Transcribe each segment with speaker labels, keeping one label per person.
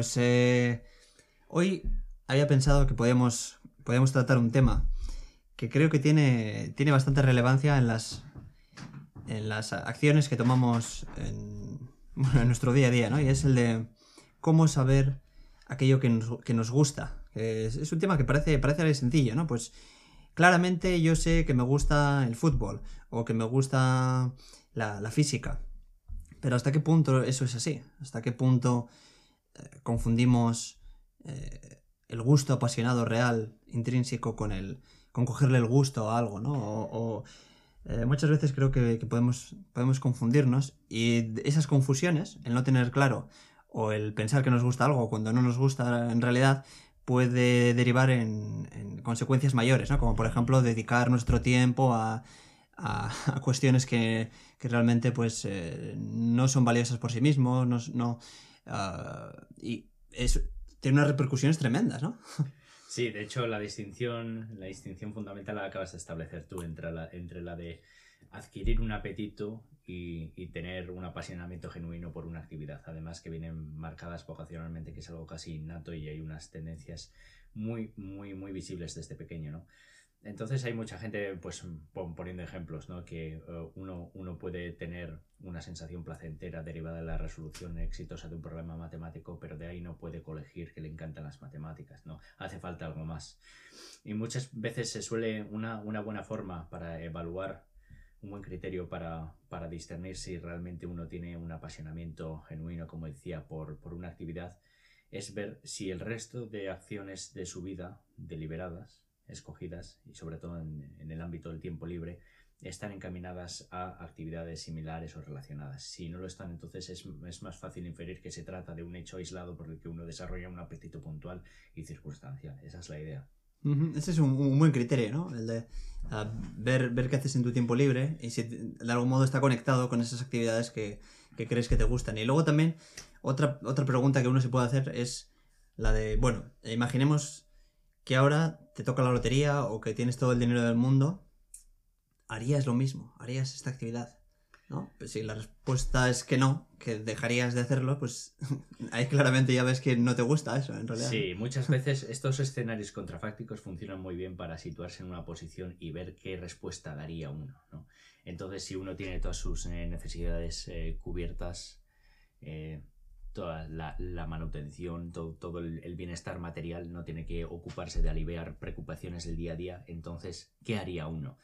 Speaker 1: pues eh, hoy había pensado que podíamos, podíamos tratar un tema que creo que tiene, tiene bastante relevancia en las, en las acciones que tomamos en, nuestro día a día, ¿no? Y es el de cómo saber aquello que nos, que nos gusta. Es, un tema que parece, parece sencillo, ¿no? Pues claramente yo sé que me gusta el fútbol o que me gusta la, física. Pero ¿hasta qué punto eso es así? ¿Hasta qué punto confundimos eh, el gusto apasionado real, intrínseco, con el con cogerle el gusto a algo, ¿no? O, eh, muchas veces creo que, podemos, podemos confundirnos y esas confusiones, el no tener claro o el pensar que nos gusta algo cuando no nos gusta en realidad, puede derivar en, en consecuencias mayores, ¿no? Como por ejemplo dedicar nuestro tiempo a, a, cuestiones que, que, realmente pues eh, no son valiosas por sí mismos, no uh, y es, tiene unas repercusiones tremendas, ¿no?
Speaker 2: Sí, de hecho la distinción, la distinción fundamental la acabas de establecer tú entre la, entre la de adquirir un apetito y, y, tener un apasionamiento genuino por una actividad. Además que vienen marcadas vocacionalmente, que es algo casi innato y hay unas tendencias muy, muy, muy visibles desde pequeño, ¿no? Entonces hay mucha gente pues poniendo ejemplos, ¿no? Que uh, uno, uno puede tener una sensación placentera derivada de la resolución exitosa de un problema matemático, pero de ahí no puede colegir que le encantan las matemáticas, ¿no? Hace falta algo más. Y muchas veces se suele una, una buena forma para evaluar un buen criterio para, para discernir si realmente uno tiene un apasionamiento genuino, como decía, por, por una actividad, es ver si el resto de acciones de su vida deliberadas escogidas y sobre todo en, el ámbito del tiempo libre están encaminadas a actividades similares o relacionadas. Si no lo están, entonces es, es, más fácil inferir que se trata de un hecho aislado por el que uno desarrolla un apetito puntual y circunstancial. Esa es la idea.
Speaker 1: Ese es un, buen criterio, ¿no? El de uh, ver, ver qué haces en tu tiempo libre y si de algún modo está conectado con esas actividades que, que crees que te gustan. Y luego también otra, otra pregunta que uno se puede hacer es la de, bueno, imaginemos que ahora te toca la lotería o que tienes todo el dinero del mundo, harías lo mismo, harías esta actividad. ¿No? Pues si la respuesta es que no, que dejarías de hacerlo, pues ahí claramente ya ves que no te gusta eso, en realidad.
Speaker 2: Sí, muchas veces estos escenarios contrafácticos funcionan muy bien para situarse en una posición y ver qué respuesta daría uno, ¿no? Entonces, si uno tiene todas sus eh, necesidades eh, cubiertas, eh, toda la, la manutención, todo, todo el, el, bienestar material, no tiene que ocuparse de aliviar preocupaciones del día a día, entonces, ¿qué haría uno?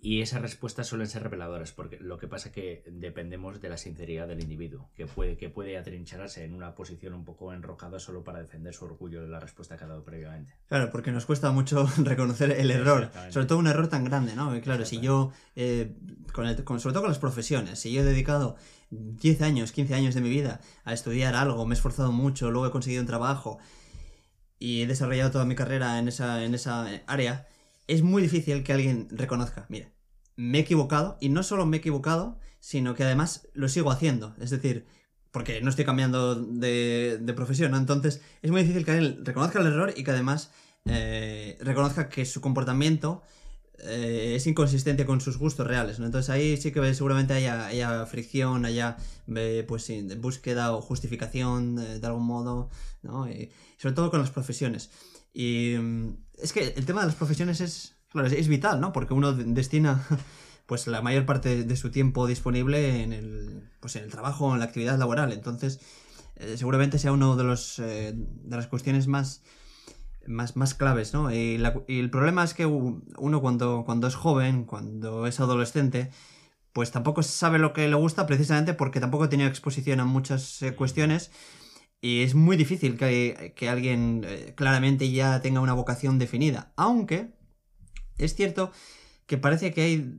Speaker 2: Y esas respuestas suelen ser reveladoras, porque lo que pasa es que dependemos de la sinceridad del individuo, que puede, que puede atrincharse en una posición un poco enrocada solo para defender su orgullo de la respuesta que ha dado previamente.
Speaker 1: Claro, porque nos cuesta mucho reconocer el error, sobre todo un error tan grande, ¿no? Claro, si yo, eh, con el, con, sobre todo con las profesiones, si yo he dedicado 10 años, 15 años de mi vida a estudiar algo, me he esforzado mucho, luego he conseguido un trabajo y he desarrollado toda mi carrera en esa, en esa área, es muy difícil que alguien reconozca, mira, me he equivocado, y no solo me he equivocado, sino que además lo sigo haciendo. Es decir, porque no estoy cambiando de, de profesión, ¿no? Entonces, es muy difícil que alguien reconozca el error y que además eh, reconozca que su comportamiento eh, es inconsistente con sus gustos reales, ¿no? Entonces ahí sí que seguramente haya, haya fricción, haya eh, pues búsqueda o justificación de, de algún modo, ¿no? Y sobre todo con las profesiones. Y mm, es que el tema de las profesiones es, claro, es, vital, ¿no? Porque uno destina pues la mayor parte de su tiempo disponible en el, pues, en el trabajo, en la actividad laboral. Entonces, eh, seguramente sea uno de los eh, de las cuestiones más más, más claves, ¿no? Y, la, y, el problema es que uno cuando, cuando es joven, cuando es adolescente, pues tampoco sabe lo que le gusta precisamente porque tampoco ha tenido exposición a muchas eh, cuestiones y es muy difícil que, que alguien eh, claramente ya tenga una vocación definida. Aunque es cierto que parece que hay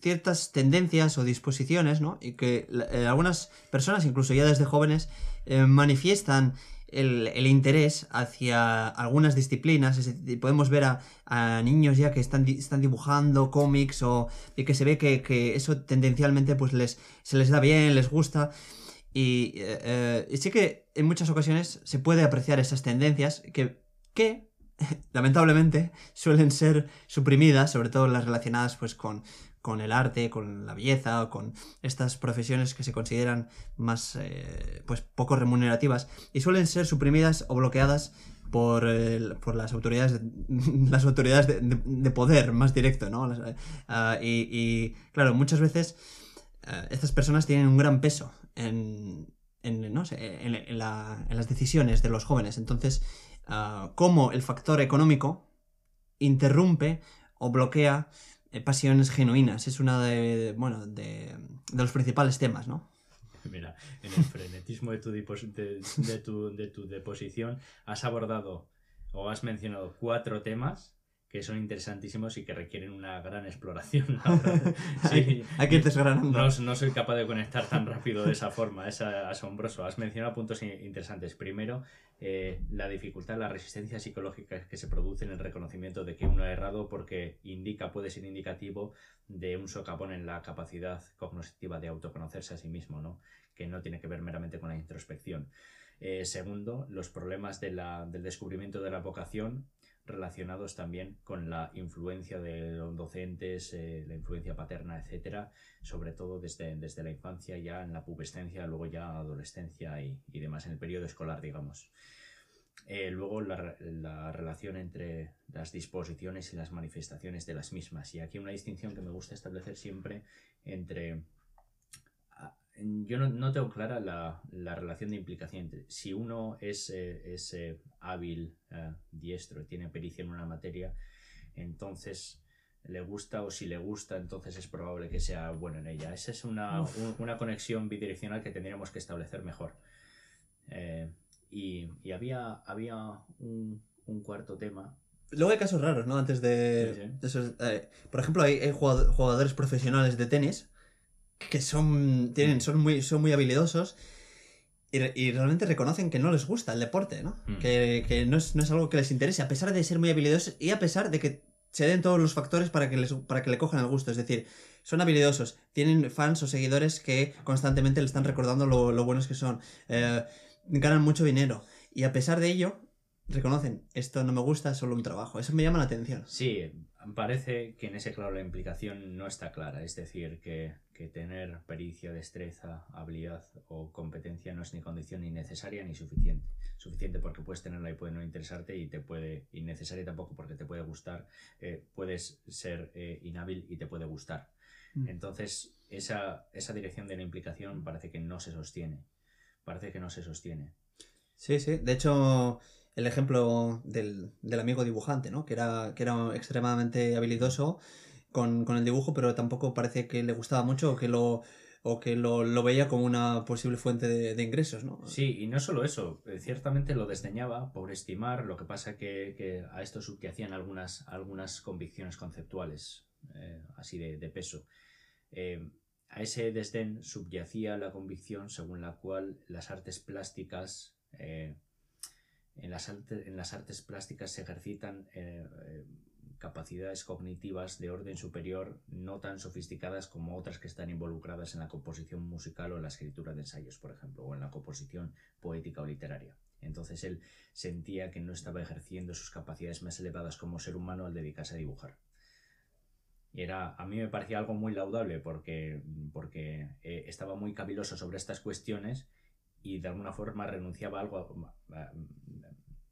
Speaker 1: ciertas tendencias o disposiciones, ¿no? Y que eh, algunas personas, incluso ya desde jóvenes, eh, manifiestan el, el, interés hacia algunas disciplinas. Podemos ver a, a, niños ya que están, están dibujando cómics o y que se ve que, que, eso tendencialmente pues les, se les da bien, les gusta. Y, eh, y, sí que en muchas ocasiones se puede apreciar esas tendencias que, que lamentablemente suelen ser suprimidas, sobre todo las relacionadas pues con, con el arte, con la belleza, con estas profesiones que se consideran más, eh, pues, poco remunerativas y suelen ser suprimidas o bloqueadas por, por las autoridades, las autoridades de, poder más directo, ¿no? Eh, ah, y, claro, muchas veces eh, estas personas tienen un gran peso en, en, no sé, en, las decisiones de los jóvenes. Entonces, uh, cómo el factor económico interrumpe o bloquea eh, pasiones genuinas. Es uno de, bueno, de, los principales temas, ¿no?
Speaker 2: Mira, en el frenetismo de tu, de, tu, de tu deposición has abordado o has mencionado cuatro temas que son interesantísimos y que requieren una gran exploración.
Speaker 1: sí, hay que ir desgranando.
Speaker 2: No, no, soy capaz de conectar tan rápido de esa forma, es asombroso. Has mencionado puntos interesantes. Primero, eh, la dificultad, la resistencia psicológica que se produce en el reconocimiento de que uno ha errado porque indica, puede ser indicativo de un socavón en la capacidad cognitiva de autoconocerse a sí mismo, ¿no? que no tiene que ver meramente con la introspección. Eh, segundo, los problemas de la, del descubrimiento de la vocación relacionados también con la influencia de los docentes, eh, la influencia paterna, etcétera, sobre todo desde, desde, la infancia, ya en la pubescencia, luego ya adolescencia y, demás, en el periodo escolar, digamos. Eh, luego la, la, relación entre las disposiciones y las manifestaciones de las mismas. Y aquí una distinción que me gusta establecer siempre entre yo no, tengo clara la, relación de implicación entre si uno es, eh, eh, hábil, eh, diestro, tiene pericia en una materia, entonces le gusta o si le gusta, entonces es probable que sea bueno en ella. Esa es una, conexión bidireccional que tendríamos que establecer mejor. y, había, había un, cuarto tema
Speaker 1: Luego hay casos raros, ¿no? Antes de... por ejemplo, hay, jugadores profesionales de tenis que son, tienen, son, muy, son muy habilidosos y, realmente reconocen que no les gusta el deporte, ¿no? Mm. Que, no, es, algo que les interese, a pesar de ser muy habilidosos y a pesar de que se den todos los factores para que, les, para que le cojan el gusto. Es decir, son habilidosos, tienen fans o seguidores que constantemente le están recordando lo, buenos que son, eh, ganan mucho dinero y a pesar de ello reconocen, esto no me gusta, es solo un trabajo. Eso me llama la atención.
Speaker 2: Sí, parece que en ese claro la implicación no está clara. Es decir, que, tener pericia, destreza, habilidad o competencia no es ni condición ni necesaria ni suficiente. Suficiente porque puedes tenerla y puede no interesarte y te puede, innecesaria tampoco porque te puede gustar. Eh, puedes ser eh, inhábil y te puede gustar. Mm. Entonces, esa, esa dirección de la implicación parece que no se sostiene. Parece que no se sostiene.
Speaker 1: Sí, sí. De hecho, el ejemplo del, amigo dibujante, ¿no? Que era, que era extremadamente habilidoso con, el dibujo, pero tampoco parece que le gustaba mucho o que lo, o que lo, veía como una posible fuente de, ingresos, ¿no?
Speaker 2: Sí, y no solo eso, eh, ciertamente lo desdeñaba por estimar, lo que pasa que, que a esto subyacían algunas, algunas convicciones conceptuales, eh, así de, peso. Eh, a ese desdén subyacía la convicción según la cual las artes plásticas en las, en las artes plásticas se ejercitan eh, eh, capacidades cognitivas de orden superior no tan sofisticadas como otras que están involucradas en la composición musical o en la escritura de ensayos, por ejemplo, o en la composición poética o literaria. Entonces él sentía que no estaba ejerciendo sus capacidades más elevadas como ser humano al dedicarse a dibujar. Y era, a mí me parecía algo muy laudable porque, porque eh, estaba muy caviloso sobre estas cuestiones y de alguna forma renunciaba a algo,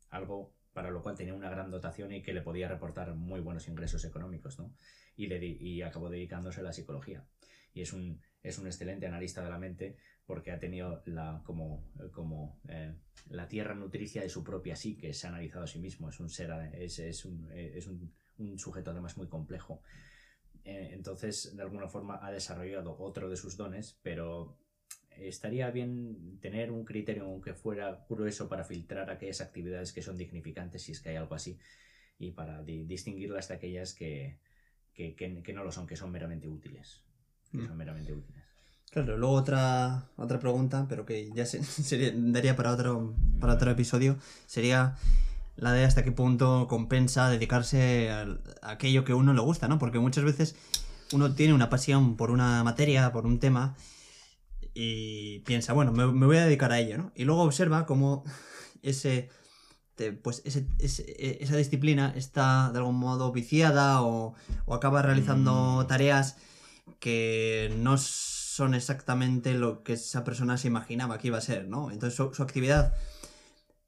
Speaker 2: algo para lo cual tenía una gran dotación y que le podía reportar muy buenos ingresos económicos, ¿no? Y, y acabó dedicándose a la psicología. Y es un, es un excelente analista de la mente porque ha tenido la, como, como eh, la tierra nutricia de su propia psique, se ha analizado a sí mismo, es un ser, es, es, un, es un, sujeto además muy complejo. Eh, entonces, de alguna forma, ha desarrollado otro de sus dones, pero estaría bien tener un criterio aunque fuera grueso para filtrar aquellas actividades que son dignificantes, si es que hay algo así, y para distinguirlas de aquellas que, no lo son, que son meramente útiles. Mm. son meramente útiles.
Speaker 1: Claro, luego otra, otra pregunta, pero que ya se, daría para otro, para otro episodio, sería la de hasta qué punto compensa dedicarse a, aquello que a uno le gusta, ¿no? Porque muchas veces uno tiene una pasión por una materia, por un tema, y piensa, bueno, me, voy a dedicar a ello, ¿no? Y luego observa cómo ese, pues e, esa disciplina está de algún modo viciada o, acaba realizando mm. tareas que no son exactamente lo que esa persona se imaginaba que iba a ser, ¿no? Entonces su, actividad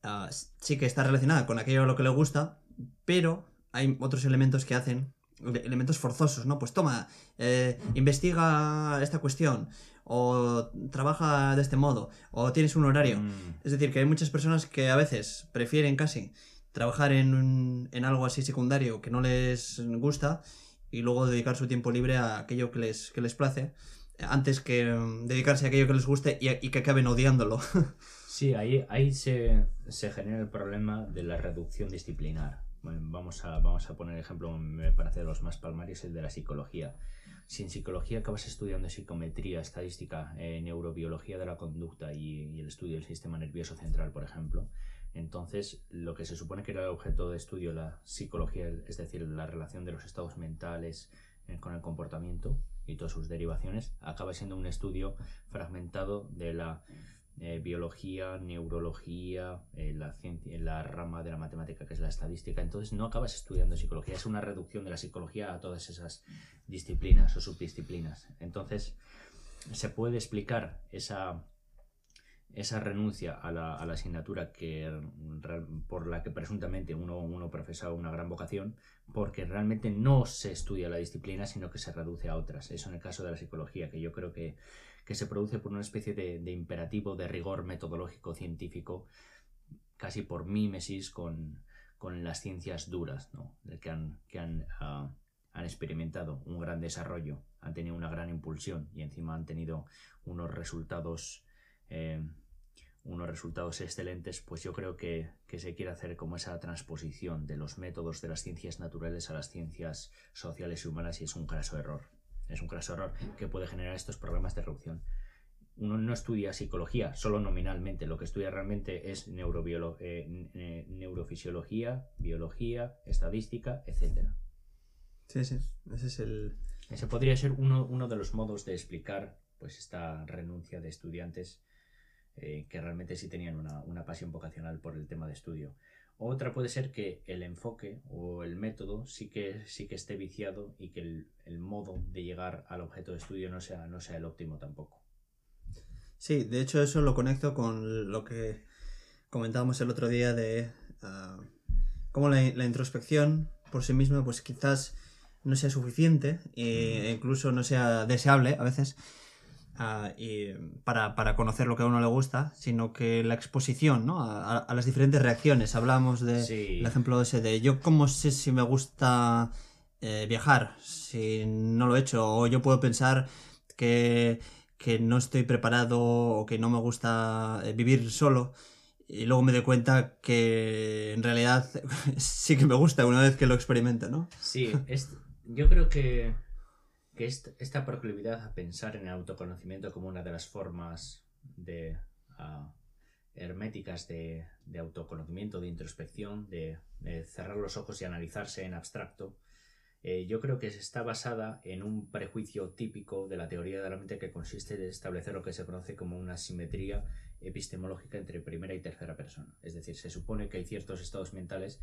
Speaker 1: ah, sí que está relacionada con aquello a lo que le gusta, pero hay otros elementos que hacen, elementos forzosos, ¿no? Pues toma, eh, investiga esta cuestión, o trabaja de este modo, o tienes un horario. Mm. Es decir, que hay muchas personas que a veces prefieren casi trabajar en, en algo así secundario que no les gusta y luego dedicar su tiempo libre a aquello que les, que les place, antes que mm, dedicarse a aquello que les guste y, y que acaben odiándolo.
Speaker 2: sí, ahí, ahí se, se genera el problema de la reducción disciplinar. vamos, a, vamos a poner ejemplo, me parece de los más palmares, el de la psicología. Si en psicología acabas estudiando psicometría, estadística, eh, neurobiología de la conducta y, el estudio del sistema nervioso central, por ejemplo, entonces lo que se supone que era el objeto de estudio, la psicología, es decir, la relación de los estados mentales eh, con el comportamiento y todas sus derivaciones, acaba siendo un estudio fragmentado de la eh, biología, neurología, eh, la, ciencia, la rama de la matemática que es la estadística. Entonces no acabas estudiando psicología, es una reducción de la psicología a todas esas disciplinas o subdisciplinas. Entonces se puede explicar esa, esa renuncia a la, asignatura que, por la que presuntamente uno, uno profesaba una gran vocación, porque realmente no se estudia la disciplina, sino que se reduce a otras. Eso en el caso de la psicología, que yo creo que que se produce por una especie de, imperativo de rigor metodológico científico, casi por mímesis con, las ciencias duras, ¿no? que han, que ah, han, experimentado un gran desarrollo, han tenido una gran impulsión y encima han tenido unos resultados eh, unos resultados excelentes, pues yo creo que, que, se quiere hacer como esa transposición de los métodos de las ciencias naturales a las ciencias sociales y humanas y es un graso error. Es un craso error que puede generar estos problemas de reducción. Uno no estudia psicología solo nominalmente, lo que estudia realmente es eh, neurofisiología, biología, estadística, etc.
Speaker 1: Sí, sí, ese es el...
Speaker 2: Ese podría ser uno, de los modos de explicar pues esta renuncia de estudiantes eh, que realmente sí tenían una, una pasión vocacional por el tema de estudio. Otra puede ser que el enfoque o el método sí que, sí que esté viciado y que el, modo de llegar al objeto de estudio no sea, no sea el óptimo tampoco.
Speaker 1: Sí, de hecho eso lo conecto con lo que comentábamos el otro día de uh, cómo la, introspección por sí misma pues quizás no sea suficiente e incluso no sea deseable a veces y para, conocer lo que a uno le gusta, sino que la exposición ¿no? a, las diferentes reacciones. Hablamos del de ejemplo ese de yo cómo sé si me gusta eh, viajar, si no lo he hecho, o yo puedo pensar que, que no estoy preparado o que no me gusta eh, vivir solo. Y luego me doy cuenta que en realidad sí que me gusta una vez que lo experimento, ¿no?
Speaker 2: Sí, yo creo que que esta proclividad a pensar en el autoconocimiento como una de las formas de ah, herméticas de, autoconocimiento, de introspección, de, cerrar los ojos y analizarse en abstracto, eh, yo creo que está basada en un prejuicio típico de la teoría de la mente que consiste en establecer lo que se conoce como una simetría epistemológica entre primera y tercera persona. Es decir, se supone que hay ciertos estados mentales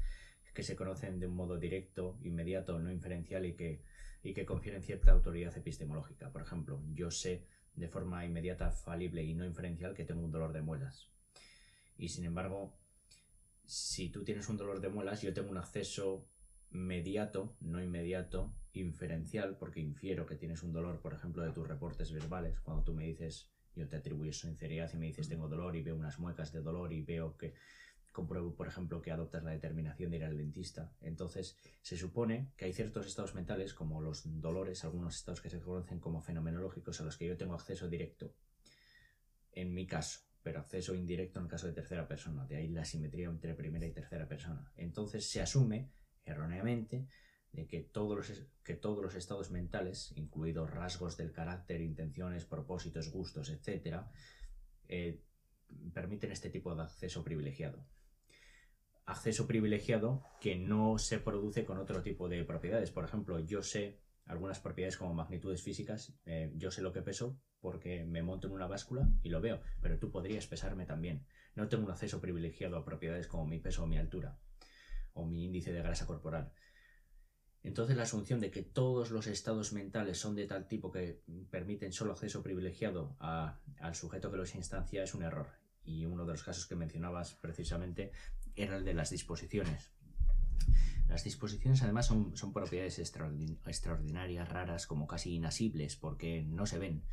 Speaker 2: que se conocen de un modo directo, inmediato, no inferencial y que y que confieren cierta autoridad epistemológica. Por ejemplo, yo sé de forma inmediata, falible y no inferencial que tengo un dolor de muelas. Y sin embargo, si tú tienes un dolor de muelas, yo tengo un acceso mediato, no inmediato, inferencial, porque infiero que tienes un dolor, por ejemplo, de tus reportes verbales, cuando tú me dices, yo te atribuyo sinceridad y me dices tengo dolor y veo unas muecas de dolor y veo que compruebo, por ejemplo, que adoptas la determinación de ir al dentista. Entonces, se supone que hay ciertos estados mentales, como los dolores, algunos estados que se conocen como fenomenológicos, a los que yo tengo acceso directo, en mi caso, pero acceso indirecto en el caso de tercera persona. De ahí la simetría entre primera y tercera persona. Entonces, se asume, erróneamente, de que todos los, que todos los estados mentales, incluidos rasgos del carácter, intenciones, propósitos, gustos, etc., eh, permiten este tipo de acceso privilegiado acceso privilegiado que no se produce con otro tipo de propiedades. Por ejemplo, yo sé algunas propiedades como magnitudes físicas, eh, yo sé lo que peso porque me monto en una báscula y lo veo, pero tú podrías pesarme también. No tengo un acceso privilegiado a propiedades como mi peso o mi altura o mi índice de grasa corporal. Entonces la asunción de que todos los estados mentales son de tal tipo que permiten solo acceso privilegiado al sujeto que los instancia es un error. Y uno de los casos que mencionabas precisamente era el de las disposiciones. Las disposiciones además son, son propiedades extraordinarias, raras, como casi inasibles, porque no se ven.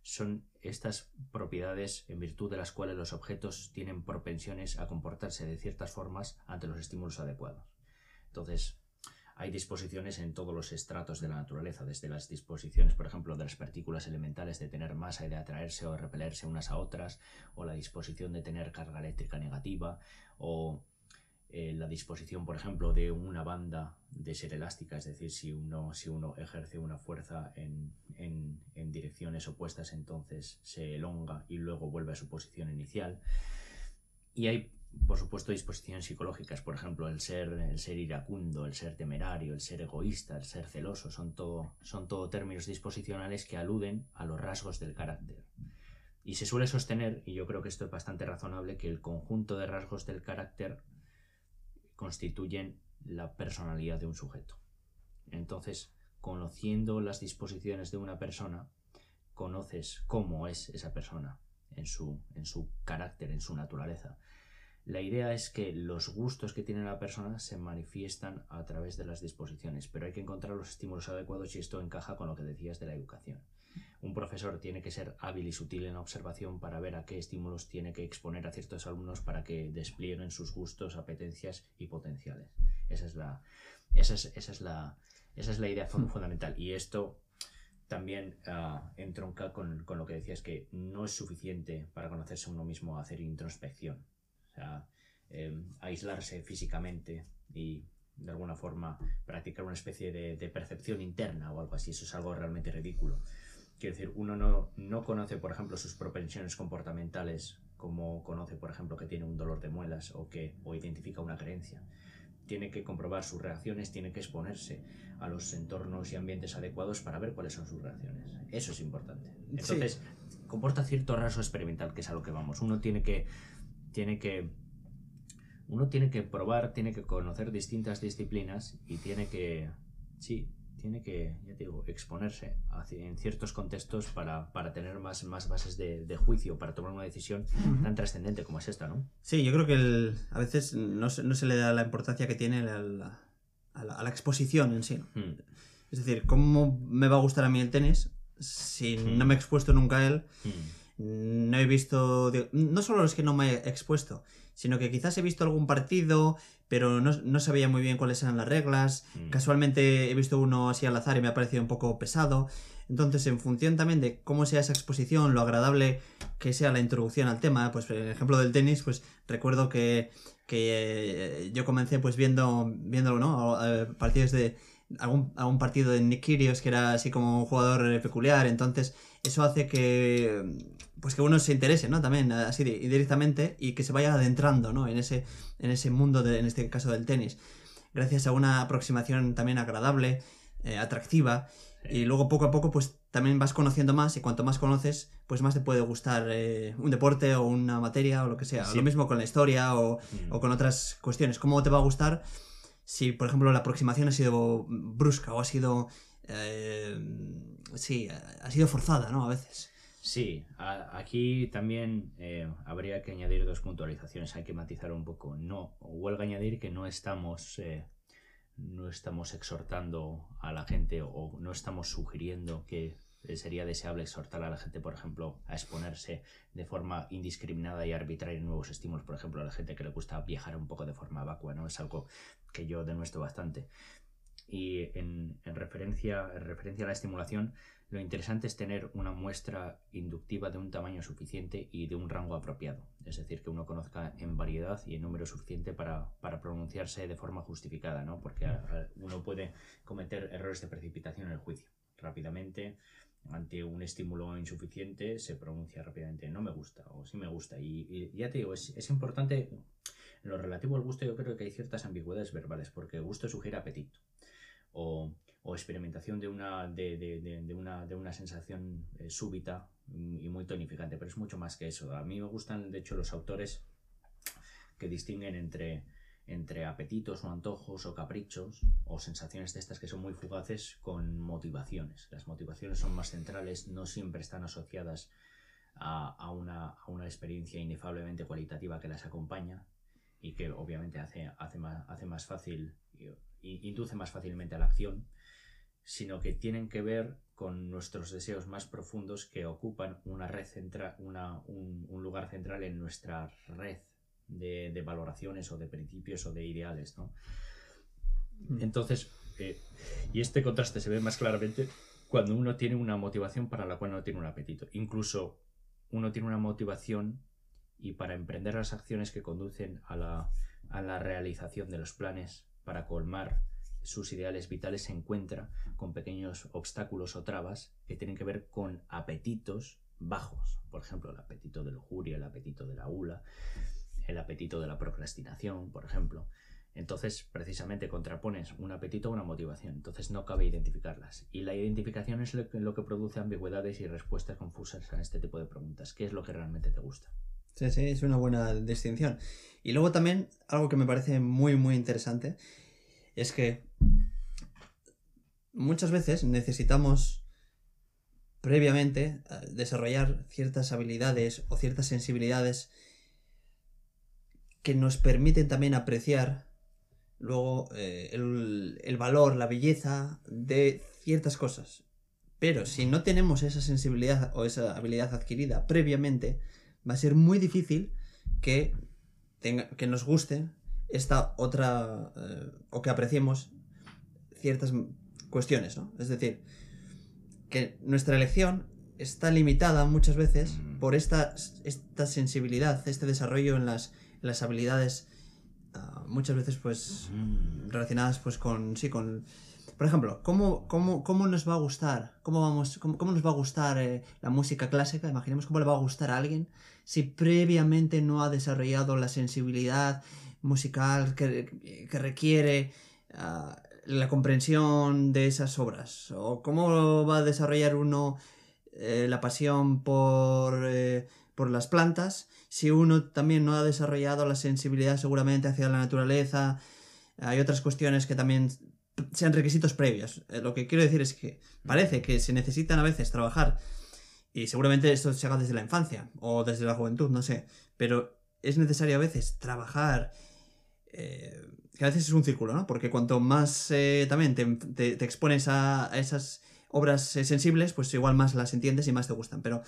Speaker 2: Son estas propiedades en virtud de las cuales los objetos tienen propensiones a comportarse de ciertas formas ante los estímulos adecuados. Entonces, hay disposiciones en todos los estratos de la naturaleza, desde las disposiciones, por ejemplo, de las partículas elementales de tener masa y de atraerse o repelerse unas a otras, o la disposición de tener carga eléctrica negativa, o eh, la disposición, por ejemplo, de una banda de ser elástica, es decir, si uno, si uno ejerce una fuerza en, en direcciones opuestas, entonces se elonga y luego vuelve a su posición inicial. Y hay por supuesto, disposiciones psicológicas, por ejemplo, el ser, el ser iracundo, el ser temerario, el ser egoísta, el ser celoso, son todo, son todo términos disposicionales que aluden a los rasgos del carácter. Y se suele sostener, y yo creo que esto es bastante razonable, que el conjunto de rasgos del carácter constituyen la personalidad de un sujeto. Entonces, conociendo las disposiciones de una persona, conoces cómo es esa persona en su, en su carácter, en su naturaleza. La idea es que los gustos que tiene la persona se manifiestan a través de las disposiciones, pero hay que encontrar los estímulos adecuados y esto encaja con lo que decías de la educación. Un profesor tiene que ser hábil y sutil en la observación para ver a qué estímulos tiene que exponer a ciertos alumnos para que desplieguen sus gustos, apetencias y potenciales. Esa es la, esa es, esa es la, esa es la idea hmm. fundamental. Y esto también uh, entronca con, con, lo que decías que no es suficiente para conocerse uno mismo hacer introspección. O sea, em, aislarse físicamente y de alguna forma practicar una especie de, percepción interna o algo así. Eso es algo realmente ridículo. Quiero decir, uno no, no conoce, por ejemplo, sus propensiones comportamentales como conoce, por ejemplo, que tiene un dolor de muelas o que o identifica una creencia. Tiene que comprobar sus reacciones, tiene que exponerse a los entornos y ambientes adecuados para ver cuáles son sus reacciones. Eso es importante. Entonces, comporta cierto rasgo experimental, que es a lo que vamos. Uno tiene que tiene que uno tiene que probar, tiene que conocer distintas disciplinas y tiene que, sí, tiene que, ya digo, exponerse en ciertos contextos para, tener más, más bases de, juicio, para tomar una decisión tan trascendente como es esta, ¿no?
Speaker 1: Sí, yo creo que a veces no se, le da la importancia que tiene a la, a la, exposición en sí. Hmm. Es decir, ¿cómo me va a gustar a mí el tenis si hmm. no me he expuesto nunca a él? Hmm no he visto, no solo los que no me he expuesto, sino que quizás he visto algún partido, pero no, sabía muy bien cuáles eran las reglas. Mm. Casualmente he visto uno así al azar y me ha parecido un poco pesado. Entonces, en función también de cómo sea esa exposición, lo agradable que sea la introducción al tema, pues el ejemplo del tenis, pues recuerdo que, que eh, yo comencé pues viendo, viéndolo, ¿no? Eh, partidos de, algún, algún partido de Nick Kyrgios que era así como un jugador peculiar, entonces eso hace que pues que uno se interese, ¿no? También así directamente y que se vaya adentrando, ¿no? En ese, en ese mundo, de, en este caso del tenis. Gracias a una aproximación también agradable, eh, atractiva. Y luego poco a poco pues también vas conociendo más y cuanto más conoces pues más te puede gustar eh, un deporte o una materia o lo que sea. Lo mismo con la historia o, mm. o, con otras cuestiones. ¿Cómo te va a gustar si por ejemplo la aproximación ha sido brusca o ha sido... Eh, sí, ha sido forzada, ¿no? A veces.
Speaker 2: Sí, aquí también eh, habría que añadir dos puntualizaciones, hay que matizar un poco. No, huelga añadir que no estamos, eh, no estamos exhortando a la gente o no estamos sugiriendo que sería deseable exhortar a la gente, por ejemplo, a exponerse de forma indiscriminada y arbitraria a nuevos estímulos, por ejemplo, a la gente que le gusta viajar un poco de forma vacua, ¿no? Es algo que yo denuestro bastante. Y en, en referencia, en referencia a la estimulación, lo interesante es tener una muestra inductiva de un tamaño suficiente y de un rango apropiado, es decir, que uno conozca en variedad y en número suficiente para, pronunciarse de forma justificada, ¿no? porque uno puede cometer errores de precipitación en el juicio. Rápidamente, ante un estímulo insuficiente, se pronuncia rápidamente no me gusta o sí me gusta. Y, ya te digo, es, es importante, en lo relativo al gusto yo creo que hay ciertas ambigüedades verbales, porque gusto sugiere apetito. O experimentación de una, de, de, de, una, de una sensación eh, súbita y muy tonificante, pero es mucho más que eso. A mí me gustan, de hecho, los autores que distinguen entre, entre apetitos o antojos o caprichos o sensaciones de estas que son muy fugaces con motivaciones. Las motivaciones son más centrales, no siempre están asociadas a, una, experiencia inefablemente cualitativa que las acompaña y que obviamente hace, hace, más, hace más fácil, induce más fácilmente a la acción, sino que tienen que ver con nuestros deseos más profundos que ocupan una red central, un, un lugar central en nuestra red de, valoraciones o de principios o de ideales, ¿no? Mm. Entonces, eh, y este contraste se ve más claramente cuando uno tiene una motivación para la cual no tiene un apetito. Incluso uno tiene una motivación y para emprender las acciones que conducen a la, a la realización de los planes para colmar sus ideales vitales se encuentra con pequeños obstáculos o trabas que tienen que ver con apetitos bajos. Por ejemplo, el apetito de lujuria, el apetito de la gula, el apetito de la procrastinación, por ejemplo. Entonces, precisamente contrapones un apetito a una motivación. Entonces, no cabe identificarlas. Y la identificación es lo que, produce ambigüedades y respuestas confusas a este tipo de preguntas. ¿Qué es lo que realmente te gusta?
Speaker 1: Sí, sí, es una buena distinción. Y luego también, algo que me parece muy, muy interesante, es que muchas veces necesitamos previamente eh, desarrollar ciertas habilidades o ciertas sensibilidades que nos permiten también apreciar luego eh, el, valor, la belleza de ciertas cosas. Pero si no tenemos esa sensibilidad o esa habilidad adquirida previamente, va a ser muy difícil que, tenga, que nos guste esta otra eh, o que apreciemos ciertas cuestiones, ¿no? Es decir, que nuestra elección está limitada muchas veces mm. por esta, esta sensibilidad, este desarrollo en las las habilidades ah, muchas veces pues mm. relacionadas pues con sí con por ejemplo cómo, cómo, cómo nos va a gustar cómo vamos cómo, nos va a gustar eh, la música clásica imaginemos cómo le va a gustar a alguien si previamente no ha desarrollado la sensibilidad musical que, que requiere ah, la comprensión de esas obras. O cómo va a desarrollar uno eh, la pasión por eh, por las plantas, si uno también no ha desarrollado la sensibilidad seguramente hacia la naturaleza, hay otras cuestiones que también sean requisitos previos. Eh, lo que quiero decir es que parece que se necesitan a veces trabajar, y seguramente esto se haga desde la infancia o desde la juventud, no sé, pero es necesario a veces trabajar, eh, que a veces es un círculo, ¿no? Porque cuanto más eh, también te, expones a, esas obras sensibles, pues igual más las entiendes y más te gustan, pero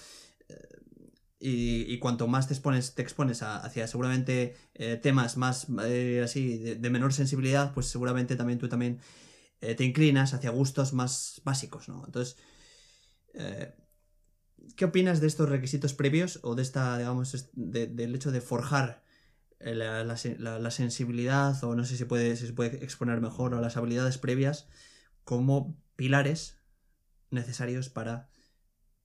Speaker 1: y, cuanto más te expones, te expones hacia seguramente eh, temas más eh, así de, menor sensibilidad, pues seguramente también tú también eh, te inclinas hacia gustos más básicos, ¿no? Entonces, ¿qué opinas de estos requisitos previos o de esta, digamos, del hecho de forjar la, sensibilidad o no sé si, puede, si se puede exponer mejor o las habilidades previas como pilares necesarios para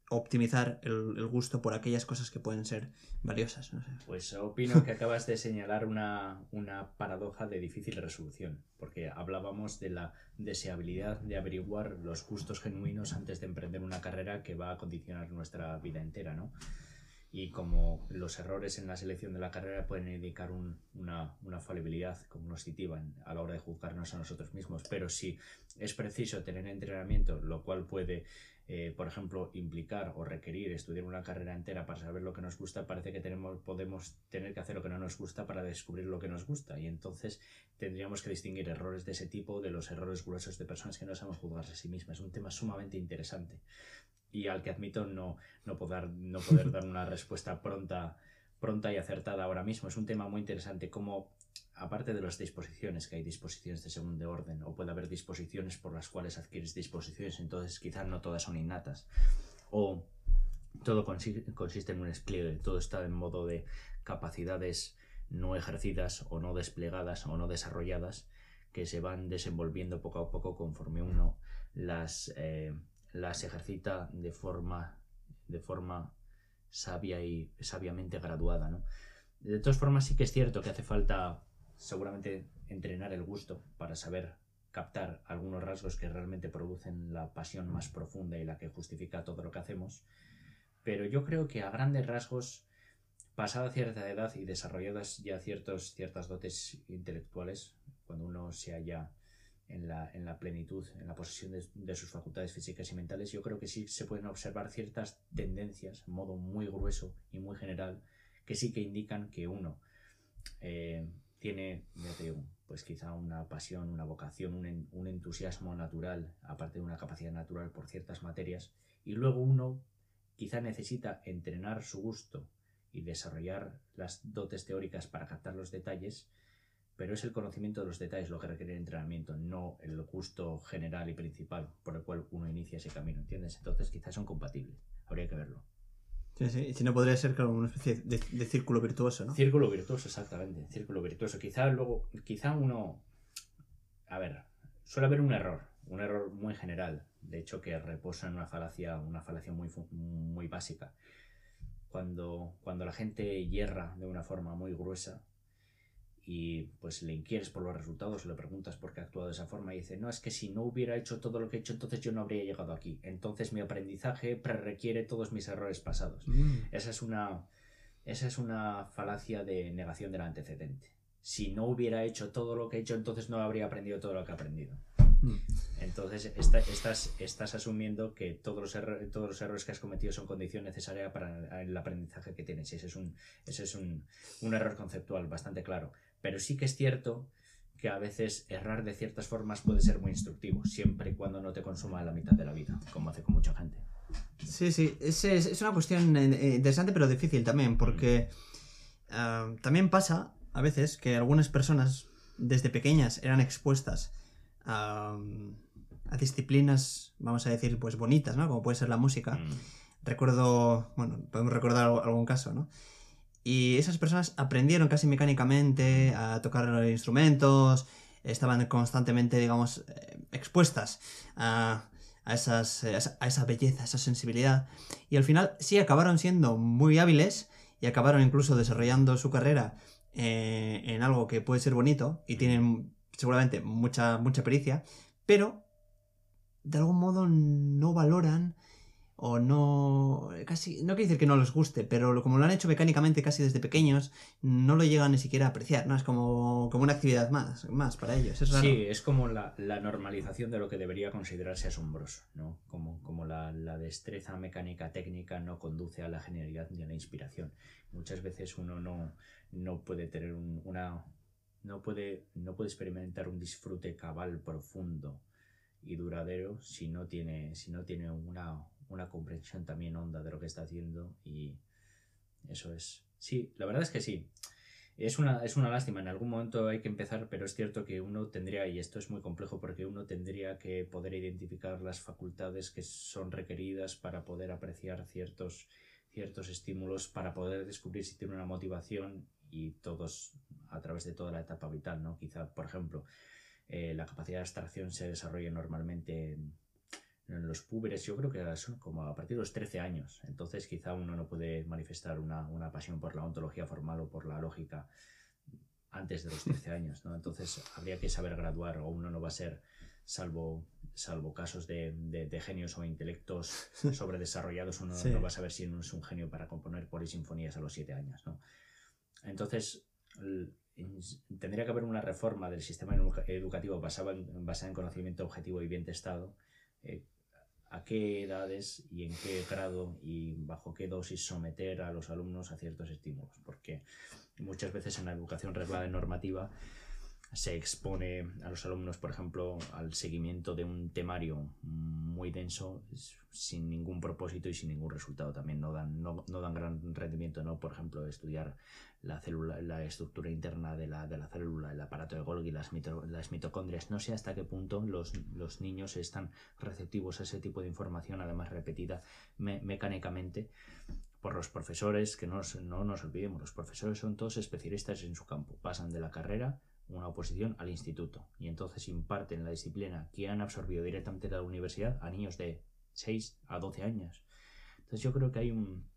Speaker 1: optimizar el, gusto por aquellas cosas que pueden ser valiosas.
Speaker 2: Pues opino que acabas de señalar una, una, paradoja de difícil resolución, porque hablábamos de la deseabilidad de averiguar los gustos genuinos antes de emprender una carrera que va a condicionar nuestra vida entera, ¿no? Y como los errores en la selección de la carrera pueden indicar una, una, falibilidad cognitiva a la hora de juzgarnos a nosotros mismos, pero si es preciso tener entrenamiento, lo cual puede eh, por ejemplo, implicar o requerir estudiar una carrera entera para saber lo que nos gusta, parece que tenemos, podemos tener que hacer lo que no nos gusta para descubrir lo que nos gusta. Y entonces tendríamos que distinguir errores de ese tipo de los errores gruesos de personas que no saben juzgarse a sí mismas. Es un tema sumamente interesante y al que admito no, no, poder, no poder dar una respuesta pronta, pronta y acertada ahora mismo. Es un tema muy interesante, como aparte de las disposiciones, que hay disposiciones de segundo orden, o puede haber disposiciones por las cuales adquieres disposiciones, entonces quizás no todas son innatas, o todo consiste en un despliegue, todo está en modo de capacidades no ejercidas o no desplegadas o no desarrolladas que se van desenvolviendo poco a poco conforme uno las, eh, las ejercita de forma, de forma sabia y sabiamente graduada. ¿no? De todas formas sí que es cierto que hace falta seguramente entrenar el gusto para saber captar algunos rasgos que realmente producen la pasión más profunda y la que justifica todo lo que hacemos. Pero yo creo que a grandes rasgos pasada cierta edad y desarrolladas ya ciertos, ciertas dotes intelectuales, cuando uno se halla en la, en la plenitud, en la posesión de, sus facultades físicas y mentales, yo creo que sí se pueden observar ciertas tendencias, en modo muy grueso y muy general, que sí que indican que uno eh, tiene, ya te digo, pues quizá una pasión, una vocación, un, un entusiasmo natural, aparte de una capacidad natural por ciertas materias, y luego uno quizá necesita entrenar su gusto y desarrollar las dotes teóricas para captar los detalles, pero es el conocimiento de los detalles lo que requiere el entrenamiento, no el gusto general y principal por el cual uno inicia ese camino, ¿entiendes? Entonces quizás son compatibles, habría que verlo.
Speaker 1: Sí, sí, si no podría ser como una especie de, de, círculo virtuoso, ¿no?
Speaker 2: Círculo virtuoso, exactamente, círculo virtuoso. Quizá luego, quizá uno, a ver, suele haber un error, un error muy general, de hecho que reposa en una falacia, una falacia muy, muy básica. Cuando, cuando la gente hierra de una forma muy gruesa y pues le inquieres por los resultados, le preguntas por qué ha actuado de esa forma y dice, no, es que si no hubiera hecho todo lo que he hecho, entonces yo no habría llegado aquí. Entonces mi aprendizaje requiere todos mis errores pasados. Mm. Esa, es una, esa es una falacia de negación del antecedente. Si no hubiera hecho todo lo que he hecho, entonces no habría aprendido todo lo que he aprendido. Mm. Entonces estás, estás asumiendo que todos los, errores, todos los errores que has cometido son condición necesaria para el aprendizaje que tienes. Ese es un, ese es un, un error conceptual bastante claro. Pero sí que es cierto que a veces errar de ciertas formas puede ser muy instructivo, siempre y cuando no te consuma la mitad de la vida, como hace con mucha gente.
Speaker 1: Sí, sí, es, es una cuestión eh, interesante pero difícil también, porque ah, también pasa a veces que algunas personas desde pequeñas eran expuestas a, disciplinas, vamos a decir, pues bonitas, ¿no? Como puede ser la música. Mm. Recuerdo, bueno, podemos recordar algún caso, ¿no? Y esas personas aprendieron casi mecánicamente a tocar instrumentos, estaban constantemente, digamos, eh, expuestas a, esas, a esa belleza, a esa sensibilidad. Y al final sí acabaron siendo muy hábiles y acabaron incluso desarrollando su carrera eh, en algo que puede ser bonito y tienen seguramente mucha, mucha pericia, pero de algún modo no valoran o no casi no quiere decir que no les guste pero como lo han hecho mecánicamente casi desde pequeños no lo llegan ni siquiera a apreciar no es como, como una actividad más más para ellos es
Speaker 2: sí es como la, normalización de lo que debería considerarse asombroso no como, como la, destreza mecánica técnica no conduce a la genialidad ni a la inspiración. Muchas veces uno no, no puede tener una no puede no puede experimentar un disfrute cabal profundo y duradero si no tiene si no tiene una una comprensión también honda de lo que está haciendo y eso es. Sí, la verdad es que sí. Es una, es una lástima, en algún momento hay que empezar, pero es cierto que uno tendría, y esto es muy complejo porque uno tendría que poder identificar las facultades que son requeridas para poder apreciar ciertos, ciertos estímulos, para poder descubrir si tiene una motivación y todos a través de toda la etapa vital, ¿no? Quizá, por ejemplo, eh, la capacidad de abstracción se desarrolla normalmente en, en los púberes yo creo que son como a partir de los 13 años. Entonces quizá uno no puede manifestar una, una pasión por la ontología formal o por la lógica antes de los 13 años. ¿no? Entonces habría que saber graduar o uno no va a ser, salvo, salvo casos de, de, genios o intelectos sobredesarrollados, uno no va a saber si uno es un genio para componer polisinfonías a los 7 años. ¿no? Entonces tendría que haber una reforma del sistema educativo basada en, basada en conocimiento objetivo y bien testado. Eh, a qué edades y en qué grado y bajo qué dosis someter a los alumnos a ciertos estímulos, porque muchas veces en la educación reglada y normativa se expone a los alumnos, por ejemplo, al seguimiento de un temario muy denso sin ningún propósito y sin ningún resultado. También no dan, no, no dan gran rendimiento, ¿no? Por ejemplo, estudiar la célula, la estructura interna de la, de la célula, el aparato de Golgi, las, las mitocondrias. No sé hasta qué punto los, los, niños están receptivos a ese tipo de información, además repetida mecánicamente por los profesores, que no, no nos olvidemos, los profesores son todos especialistas en su campo, pasan de la carrera una oposición al instituto y entonces imparten la disciplina que han absorbido directamente de la universidad a niños de 6 a 12 años. Entonces yo creo que hay un,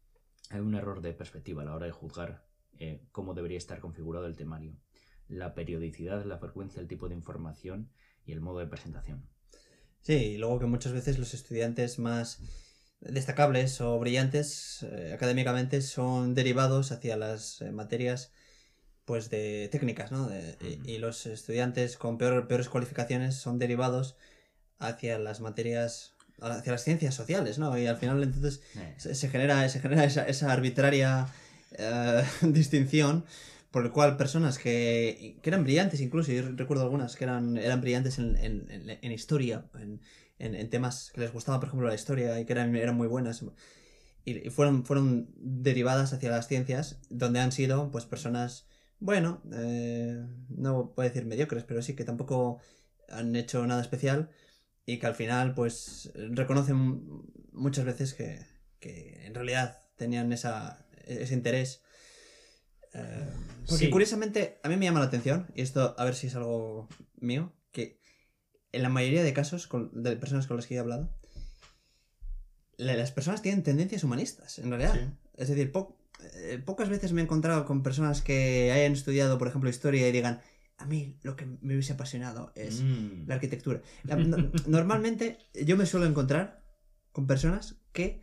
Speaker 2: hay un error de perspectiva a la hora de juzgar eh, cómo debería estar configurado el temario, la periodicidad, la frecuencia, el tipo de información y el modo de presentación.
Speaker 1: Sí, y luego que muchas veces los estudiantes más destacables o brillantes eh, académicamente son derivados hacia las eh, materias pues de técnicas, ¿no? y, los estudiantes con peor, peores cualificaciones son derivados hacia las materias hacia las ciencias sociales, ¿no? Y al final entonces se, genera, se genera esa, arbitraria eh, distinción por el cual personas que, eran brillantes incluso, yo recuerdo algunas que eran, eran brillantes en, en historia, en, en, temas que les gustaba, por ejemplo, la historia y que eran, eran muy buenas. Y, fueron, fueron derivadas hacia las ciencias, donde han sido pues personas, bueno, eh, no puedo decir mediocres, pero sí que tampoco han hecho nada especial y que al final pues reconocen muchas veces que, que en realidad tenían esa, ese interés. Eh, porque curiosamente a mí me llama la atención, y esto a ver si es algo mío, que en la mayoría de casos de personas con las que he hablado, las personas tienen tendencias humanistas, en realidad. Es decir, eh, pocas veces me he encontrado con personas que hayan estudiado, por ejemplo, historia y digan, a mí lo que me hubiese apasionado es mm. la arquitectura. normalmente yo me suelo encontrar con personas que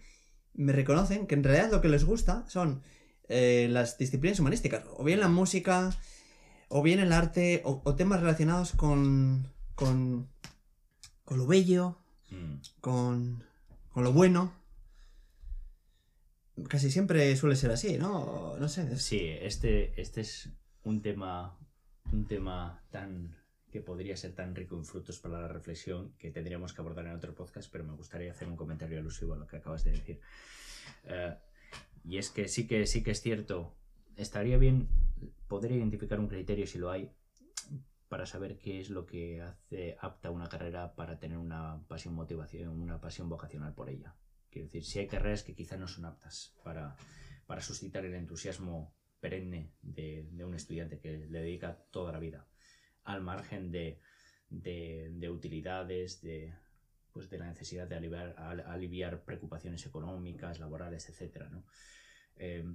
Speaker 1: me reconocen que en realidad lo que les gusta son eh, las disciplinas humanísticas, o bien la música, o bien el arte, o temas relacionados con, con, con lo bello, mm. con, con lo bueno. Casi siempre suele ser así, ¿no? No sé.
Speaker 2: Sí, este, este es un tema, un tema tan que podría ser tan rico en frutos para la reflexión que tendríamos que abordar en otro podcast, pero me gustaría hacer un comentario alusivo a lo que acabas de decir. Eh, y es que sí que sí que es cierto, estaría bien poder identificar un criterio si lo hay para saber qué es lo que hace apta una carrera para tener una pasión motivación, una pasión vocacional por ella. Quiero decir, si hay carreras que quizá no son aptas para, para suscitar el entusiasmo perenne de, un estudiante que le dedica toda la vida, al margen de, utilidades, de, pues de la necesidad de aliviar, preocupaciones económicas, laborales, etc. Eh,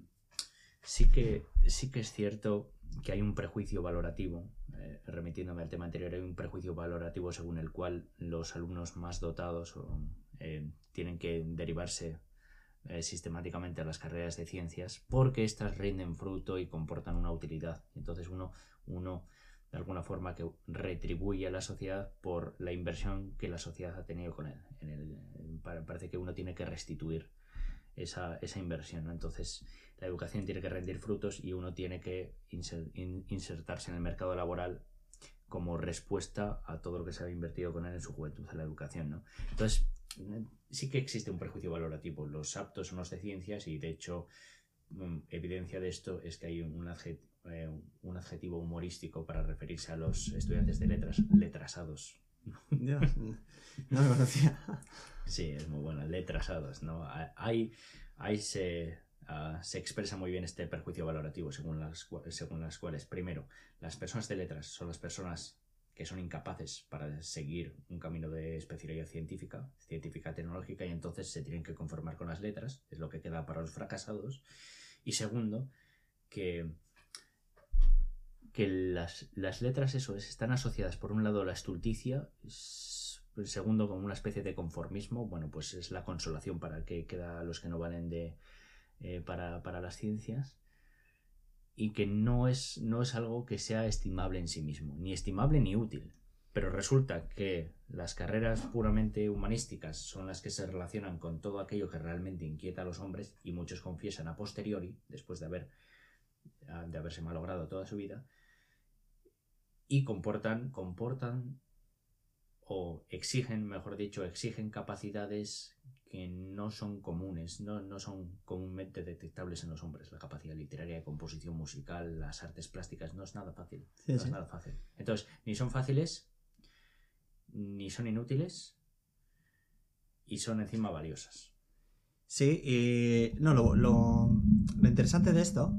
Speaker 2: sí, que, sí que es cierto que hay un prejuicio valorativo, eh, remitiéndome al tema anterior, hay un prejuicio valorativo según el cual los alumnos más dotados eh, tienen que derivarse eh, sistemáticamente a las carreras de ciencias porque éstas rinden fruto y comportan una utilidad. Entonces uno, uno de alguna forma que retribuye a la sociedad por la inversión que la sociedad ha tenido con él. En el, parece que uno tiene que restituir esa, esa inversión. Entonces, la educación tiene que rendir frutos y uno tiene que insertarse en el mercado laboral como respuesta a todo lo que se ha invertido con él en su juventud, en la educación. ¿no? Entonces, sí que existe un prejuicio valorativo. Los aptos son los de ciencias y, de hecho, mm, evidencia de esto es que hay un adjetivo, eh, un adjetivo humorístico para referirse a los estudiantes de letras, letrasados.
Speaker 1: no lo conocía.
Speaker 2: Sí, es muy buena, letrasados, ¿no? Hay, hay se, ah, se expresa muy bien este perjuicio valorativo según las, según las cuales, primero, las personas de letras son las personas que son incapaces para seguir un camino de especialidad científica, científica tecnológica, y entonces se tienen que conformar con las letras, es lo que queda para los fracasados. Y segundo, que, que las, las letras, eso están asociadas por un lado a la estulticia, el segundo, como una especie de conformismo, bueno, pues es la consolación para que queda los que no valen de, eh, para, las ciencias y que no es, no es algo que sea estimable en sí mismo, ni estimable ni útil. Pero resulta que las carreras puramente humanísticas son las que se relacionan con todo aquello que realmente inquieta a los hombres y muchos confiesan a posteriori, después de, haber, de haberse malogrado toda su vida, y comportan, comportan o exigen, mejor dicho, exigen capacidades que no son comunes, no, son comúnmente detectables en los hombres. La capacidad literaria de composición musical, las artes plásticas, no es nada fácil. no es nada fácil. Entonces, ni son fáciles, ni son inútiles, y son encima valiosas.
Speaker 1: Sí, y no, lo, lo, interesante de esto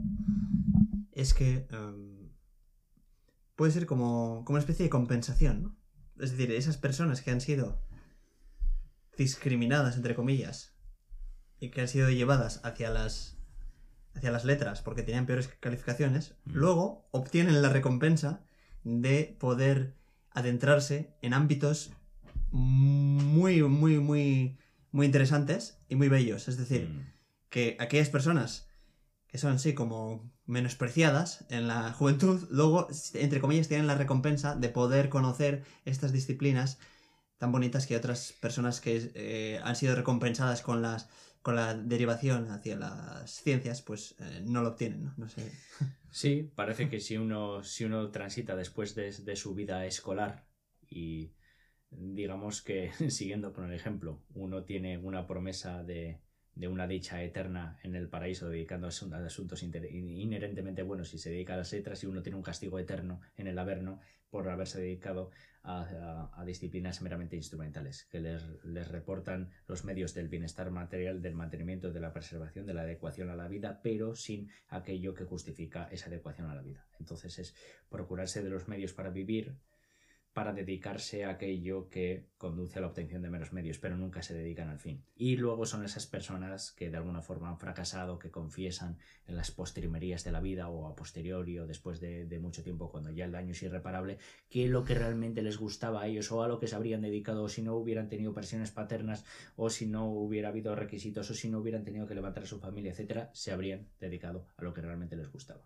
Speaker 1: es que em, puede ser como, como una especie de compensación, ¿no? es decir, esas personas que han sido discriminadas, entre comillas, y que han sido llevadas hacia las, hacia las letras porque tenían peores calificaciones, mm. luego obtienen la recompensa de poder adentrarse en ámbitos muy, muy, muy, muy interesantes y muy bellos. Es decir,
Speaker 2: Mm.
Speaker 1: que aquellas personas que son, sí, como menospreciadas en la juventud, luego, entre comillas, tienen la recompensa de poder conocer estas disciplinas tan bonitas que otras personas que eh, han sido recompensadas con las con la derivación hacia las ciencias, pues eh, no lo obtienen, ¿no? No sé.
Speaker 2: Sí, parece que si uno, si uno transita después de, su vida escolar y digamos que, siguiendo con el ejemplo, uno tiene una promesa de, de una dicha eterna en el paraíso dedicándose a asuntos inherentemente buenos y se dedica a las letras y uno tiene un castigo eterno en el averno por haberse dedicado a, disciplinas meramente instrumentales, que les, les reportan los medios del bienestar material, del mantenimiento, de la preservación, de la adecuación a la vida, pero sin aquello que justifica esa adecuación a la vida. Entonces es procurarse de los medios para vivir, para dedicarse a aquello que conduce a la obtención de menos medios, pero nunca se dedican al fin. Y luego son esas personas que de alguna forma han fracasado, que confiesan en las postrimerías de la vida o a posteriori o después de, mucho tiempo, cuando ya el daño es irreparable, que lo que realmente les gustaba a ellos o a lo que se habrían dedicado o si no hubieran tenido presiones paternas o si no hubiera habido requisitos o si no hubieran tenido que levantar a su familia, etcétera, se habrían dedicado a lo que realmente les gustaba.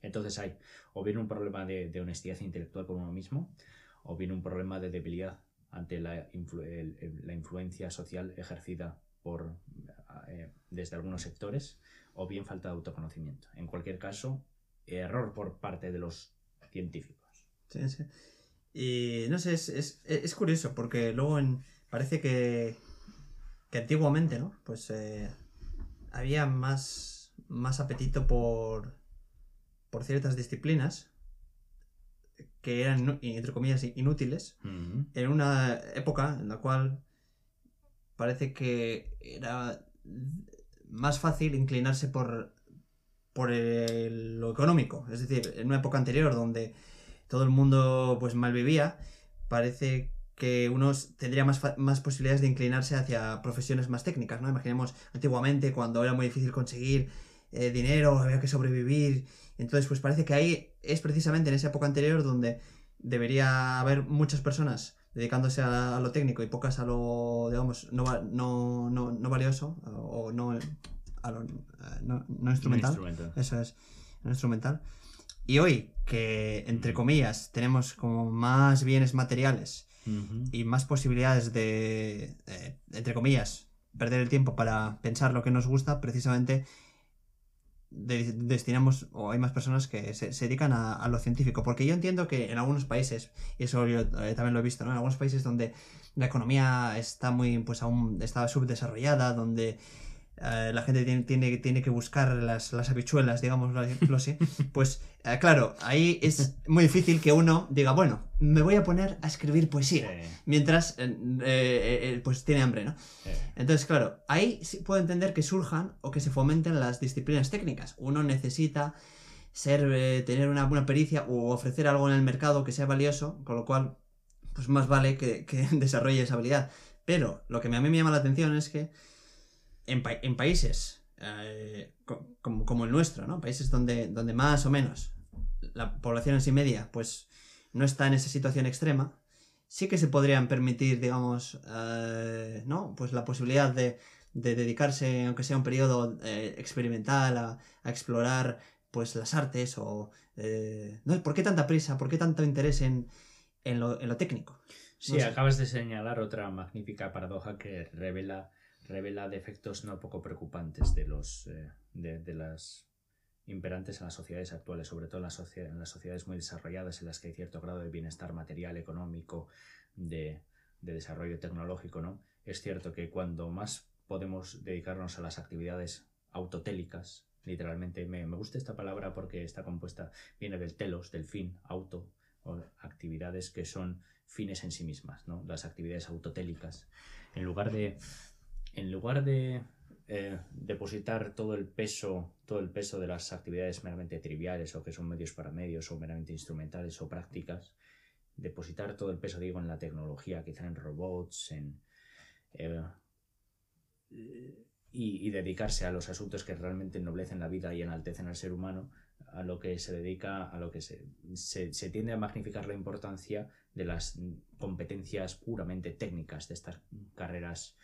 Speaker 2: Entonces hay o bien un problema de honestidad intelectual con uno mismo, o bien un problema de debilidad ante la, influencia social ejercida por, eh, desde algunos sectores, o bien falta de autoconocimiento. En cualquier caso, error por parte de los científicos.
Speaker 1: Sí, sí. Y no sé, es, es, es curioso porque luego parece que, que antiguamente, ¿no? Pues eh, había más, más apetito por, por ciertas disciplinas que eran, entre comillas, inútiles en una época en la cual parece que era más fácil inclinarse por, por el- lo económico. Es decir, en una época anterior donde todo el mundo pues mal vivía, parece que uno tendría más, más posibilidades de inclinarse hacia profesiones más técnicas, ¿no? Imaginemos antiguamente cuando era muy difícil conseguir eh, dinero, había que sobrevivir. Entonces, pues parece que ahí es precisamente en esa época anterior donde debería haber muchas personas dedicándose a, a lo técnico y pocas a lo, digamos, no, no, no, no valioso o no, a lo, no, no instrumental. Eso es, no instrumental. Y hoy, que entre comillas tenemos como más bienes materiales
Speaker 2: Ujú.
Speaker 1: y más posibilidades de, eh, entre comillas, perder el tiempo para pensar lo que nos gusta, precisamente de- destinamos, o hay más personas que se, se dedican a, a lo científico. Porque yo entiendo que en algunos países, y eso yo eh, también lo he visto, ¿no? En algunos países donde la economía está muy, pues aún está subdesarrollada, donde eh, la gente tiene, tiene, tiene que buscar las, las habichuelas, digámoslo así, pues eh, claro, ahí es muy difícil que uno diga, bueno, me voy a poner a escribir poesía mientras eh, pues tiene hambre, ¿no? Entonces, claro, ahí sí puedo entender que surjan o que se fomenten las disciplinas técnicas. Uno necesita ser, tener una buena pericia o ofrecer algo en el mercado que sea valioso, con lo cual, pues más vale que, que desarrolle esa habilidad. Pero lo que a mí me llama la atención es que en, pa- en países eh, co- como, como el nuestro, ¿no? Países donde, donde más o menos la población en sí media, pues no está en esa situación extrema, sí que se podrían permitir, digamos, eh, ¿no? Pues la posibilidad de, de dedicarse, aunque sea un periodo eh, experimental, a, a explorar pues las artes o... eh, ¿no? ¿Por qué tanta prisa? ¿Por qué tanto interés en, en, lo, en lo técnico?
Speaker 2: Sí,
Speaker 1: No sé.
Speaker 2: acabas de señalar otra magnífica paradoja que revela, revela defectos no poco preocupantes de los eh, de, las imperantes en las sociedades actuales, sobre todo en las, sociedades muy desarrolladas en las que hay cierto grado de bienestar material, económico, de, de desarrollo tecnológico, ¿no? Es cierto que cuando más podemos dedicarnos a las actividades autotélicas, literalmente, me, me gusta esta palabra porque está compuesta, viene del telos, del fin, auto, o actividades que son fines en sí mismas, ¿no? Las actividades autotélicas. En lugar de. En lugar de eh, depositar todo el peso, todo el peso de las actividades meramente triviales o que son medios para medios o meramente instrumentales o prácticas, depositar todo el peso, digo, en la tecnología, quizá en robots, en eh, y, dedicarse a los asuntos que realmente ennoblecen la vida y enaltecen al ser humano, a lo que se dedica, a lo que se, se tiende a magnificar la importancia de las competencias puramente técnicas de estas carreras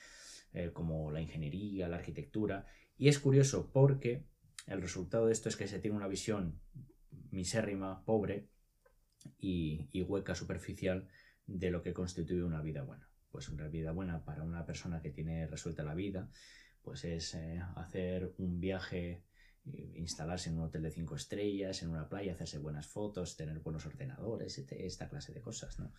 Speaker 2: eh, como la ingeniería, la arquitectura. Y es curioso porque el resultado de esto es que se tiene una visión misérrima, pobre y, hueca, superficial de lo que constituye una vida buena. Pues una vida buena para una persona que tiene resuelta la vida, pues es eh, hacer un viaje instalarse en un hotel de cinco estrellas, en una playa, hacerse buenas fotos, tener buenos ordenadores, esta clase de cosas, ¿no?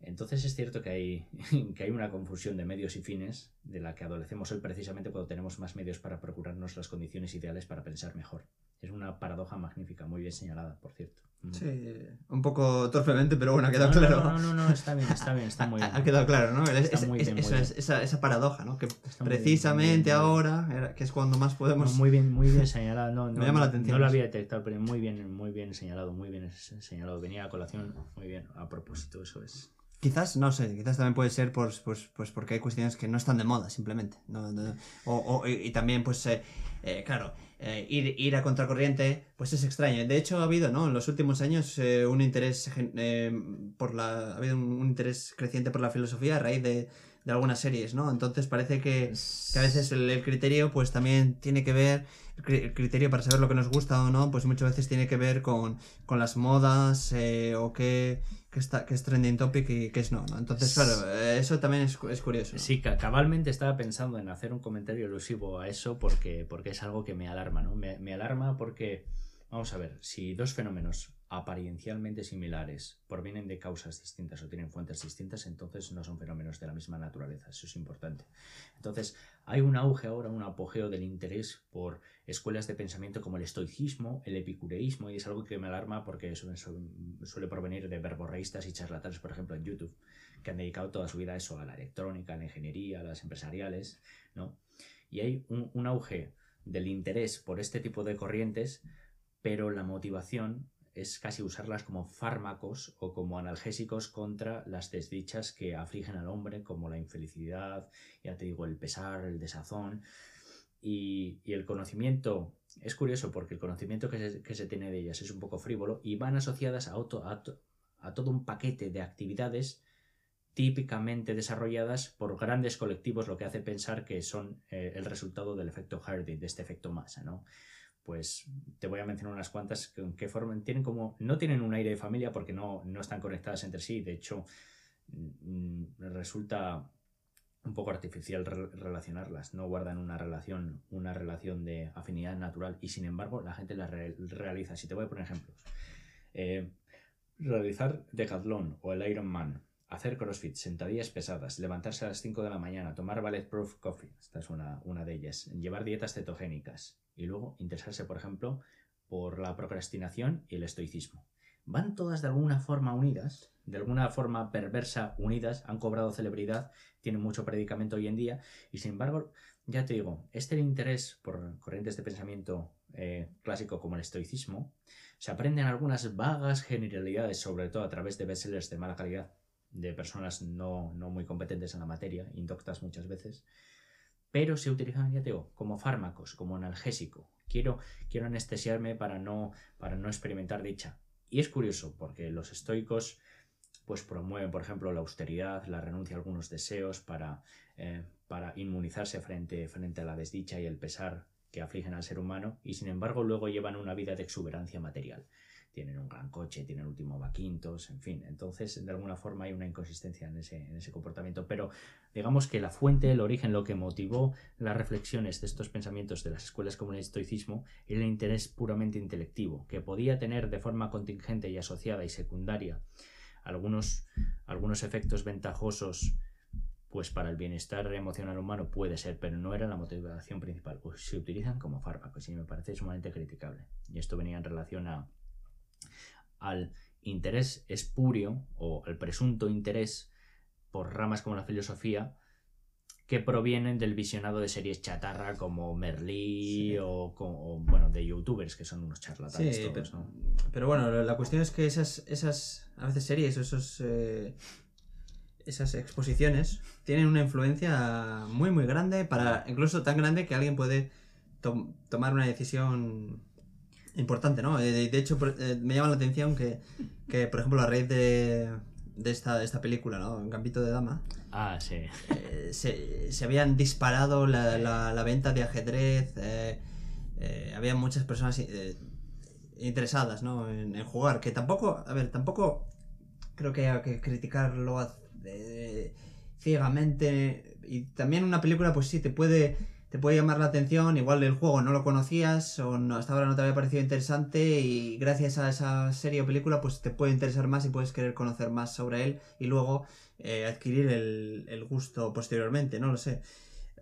Speaker 2: Entonces es cierto que hay, que hay una confusión de medios y fines de la que adolecemos hoy precisamente cuando tenemos más medios para procurarnos las condiciones ideales para pensar mejor. Es una paradoja magnífica, muy bien señalada, por cierto.
Speaker 1: Sí, un poco torpemente, pero bueno, ha quedado claro.
Speaker 2: No, no, no, está bien, está bien, está muy bien.
Speaker 1: Ha, quedado claro, ¿no? esa, esa, paradoja, ¿no? Que precisamente ahora, que es cuando más podemos...
Speaker 2: muy bien, muy bien señalado.
Speaker 1: Me llama la atención.
Speaker 2: No lo había detectado, pero muy bien, muy bien señalado, muy bien señalado. Venía a colación, muy bien, a propósito, eso es.
Speaker 1: Quizás, no sé, quizás también puede ser pues, pues, pues porque hay cuestiones que no están de moda, simplemente. o, y, también, pues, eh, eh, claro, eh, ir, ir, a contracorriente, pues es extraño. De hecho, ha habido, ¿no? En los últimos años un interés por la... Ha habido un, interés creciente por la filosofía a raíz de, de algunas series, ¿no? Entonces parece que, a veces el, criterio, pues también tiene que ver el criterio para saber lo que nos gusta o no, pues muchas veces tiene que ver con, con las modas o qué, que, está, que es trending topic y que es no, ¿no? Entonces, claro, eso también es, es curioso.
Speaker 2: Sí, cabalmente estaba pensando en hacer un comentario elusivo a eso porque, porque es algo que me alarma, ¿no? Me, me alarma porque, vamos a ver, si dos fenómenos apariencialmente similares provienen de causas distintas o tienen fuentes distintas, entonces no son fenómenos de la misma naturaleza. Eso es importante. Entonces, hay un auge ahora, un apogeo del interés por escuelas de pensamiento como el estoicismo, el epicureísmo, y es algo que me alarma porque eso, suele provenir de verborreístas y charlatanes, por ejemplo, en YouTube, que han dedicado toda su vida a eso, a la electrónica, a la ingeniería, a las empresariales, ¿no? Y hay un, un auge del interés por este tipo de corrientes, pero la motivación es casi usarlas como fármacos o como analgésicos contra las desdichas que afligen al hombre, como la infelicidad, ya te digo, el pesar, el desazón. Y, el conocimiento, es curioso porque el conocimiento que se, tiene de ellas es un poco frívolo y van asociadas a, a, todo un paquete de actividades típicamente desarrolladas por grandes colectivos, lo que hace pensar que son eh, el resultado del efecto Hardy, de este efecto masa, ¿no? pues te voy a mencionar unas cuantas que, forman, tienen como, no tienen un aire de familia porque no, están conectadas entre sí, de hecho mm, resulta un poco artificial relacionarlas, no guardan una relación, una relación de afinidad natural y sin embargo la gente las realiza. Si te voy a poner ejemplos, eh, realizar Decathlon o el Ironman, hacer CrossFit, sentadillas pesadas, levantarse a las 5 de la mañana, tomar Bulletproof Coffee, esta es una, una de ellas, llevar dietas cetogénicas, y luego interesarse, por ejemplo, por la procrastinación y el estoicismo. Van todas de alguna forma unidas, de alguna forma perversa unidas, han cobrado celebridad, tienen mucho predicamento hoy en día, y sin embargo, ya te digo, este interés por corrientes de pensamiento eh, clásico como el estoicismo, se aprenden algunas vagas generalidades, sobre todo a través de bestsellers de mala calidad, de personas no, no muy competentes en la materia, indoctas muchas veces, pero se utilizan, ya te digo, como fármacos, como analgésico. Quiero, quiero anestesiarme para no, para no experimentar dicha. Y es curioso, porque los estoicos pues promueven, por ejemplo, la austeridad, la renuncia a algunos deseos para, eh, para inmunizarse frente, frente a la desdicha y el pesar que afligen al ser humano, y sin embargo luego llevan una vida de exuberancia material tienen un gran coche, tienen el último vaquintos, en fin. Entonces, de alguna forma hay una inconsistencia en ese, en ese comportamiento. Pero digamos que la fuente, el origen, lo que motivó las reflexiones de estos pensamientos de las escuelas como el estoicismo, era el interés puramente intelectivo, que podía tener de forma contingente y asociada y secundaria algunos, algunos efectos ventajosos pues para el bienestar emocional humano puede ser, pero no era la motivación principal. Pues se utilizan como fármacos y me parece sumamente criticable. Y esto venía en relación a, al interés espurio o el presunto interés por ramas como la filosofía que provienen del visionado de series chatarra como Merlí o, bueno de youtubers que son unos charlatanes
Speaker 1: pero, bueno la cuestión es que esas esas a veces series esos eh, esas exposiciones tienen una influencia muy muy grande para incluso tan grande que alguien puede tomar una decisión importante, ¿no? Eh, de, hecho, eh, me llama la atención que, por ejemplo, a raíz de, de esta, de esta película, ¿no? En Gambito de Dama.
Speaker 2: Ah, sí.
Speaker 1: Eh, se, se, habían disparado la, la, la venta de ajedrez. Eh, eh, había muchas personas interesadas, ¿no? En, en, jugar. Que tampoco, a ver, tampoco creo que haya que criticarlo ciegamente. Y también una película, pues sí, te puede te puede llamar la atención, igual el juego no lo conocías o no, hasta ahora no te había parecido interesante y gracias a esa serie o película pues te puede interesar más y puedes querer conocer más sobre él y luego eh, adquirir el, el, gusto posteriormente, no lo sé.